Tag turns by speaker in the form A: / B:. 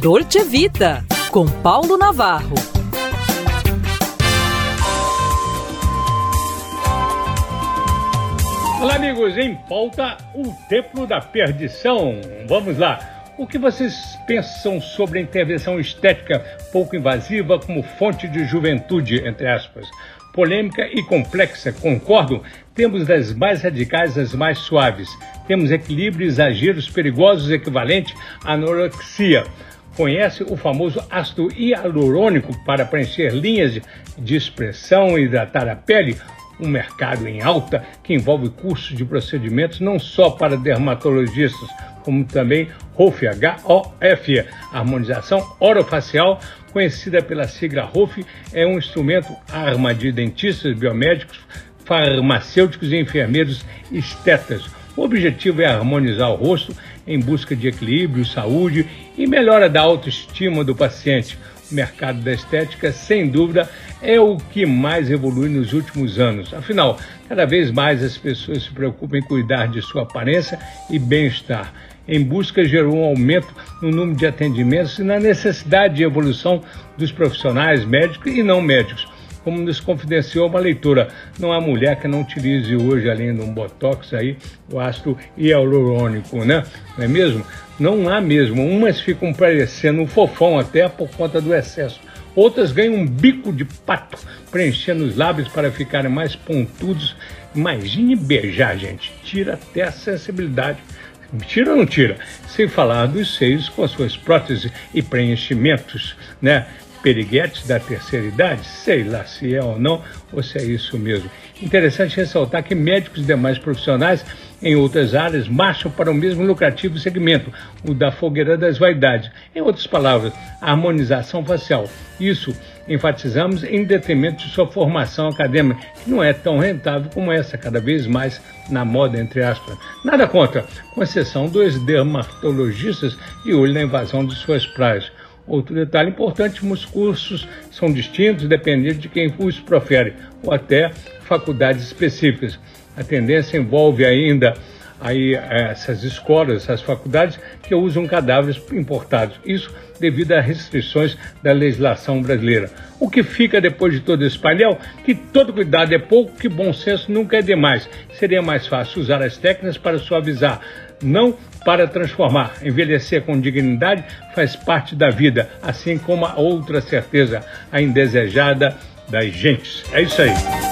A: Dolce Vita, com Paulo Navarro.
B: Olá, amigos, em pauta o Templo da Perdição. Vamos lá. O que vocês pensam sobre a intervenção estética pouco invasiva como fonte de juventude, entre aspas? Polêmica e complexa, concordo? Temos das mais radicais às mais suaves. Temos equilíbrio e exageros perigosos equivalente à anorexia. Conhece o famoso ácido hialurônico para preencher linhas de expressão e hidratar a pele? um mercado em alta que envolve cursos de procedimentos não só para dermatologistas, como também HOF, H-O-F, harmonização orofacial, conhecida pela sigla HOF, é um instrumento arma de dentistas, biomédicos, farmacêuticos e enfermeiros estetas. O objetivo é harmonizar o rosto em busca de equilíbrio, saúde e melhora da autoestima do paciente o mercado da estética, sem dúvida, é o que mais evolui nos últimos anos. Afinal, cada vez mais as pessoas se preocupam em cuidar de sua aparência e bem-estar. Em busca gerou um aumento no número de atendimentos e na necessidade de evolução dos profissionais médicos e não médicos como nos confidenciou uma leitora, não há mulher que não utilize hoje, além de um botox aí, o ácido hialurônico, né? Não é mesmo? Não há mesmo. Umas ficam parecendo um fofão até por conta do excesso. Outras ganham um bico de pato, preenchendo os lábios para ficarem mais pontudos. Imagine beijar, gente. Tira até a sensibilidade. Tira ou não tira? Sem falar dos seios com suas próteses e preenchimentos, né? Periguetes da terceira idade, sei lá se é ou não, ou se é isso mesmo. Interessante ressaltar que médicos e demais profissionais em outras áreas marcham para o mesmo lucrativo segmento, o da fogueira das vaidades. Em outras palavras, harmonização facial. Isso enfatizamos em detrimento de sua formação acadêmica, que não é tão rentável como essa, cada vez mais na moda, entre aspas. Nada contra, com exceção dos dermatologistas de olho na invasão de suas praias. Outro detalhe importante, os cursos são distintos dependendo de quem os profere, ou até faculdades específicas. A tendência envolve ainda aí eh, essas escolas, essas faculdades que usam cadáveres importados. Isso devido a restrições da legislação brasileira. O que fica depois de todo esse painel? Que todo cuidado é pouco, que bom senso nunca é demais. Seria mais fácil usar as técnicas para suavizar, não para transformar. Envelhecer com dignidade faz parte da vida, assim como a outra certeza, a indesejada das gentes. É isso aí.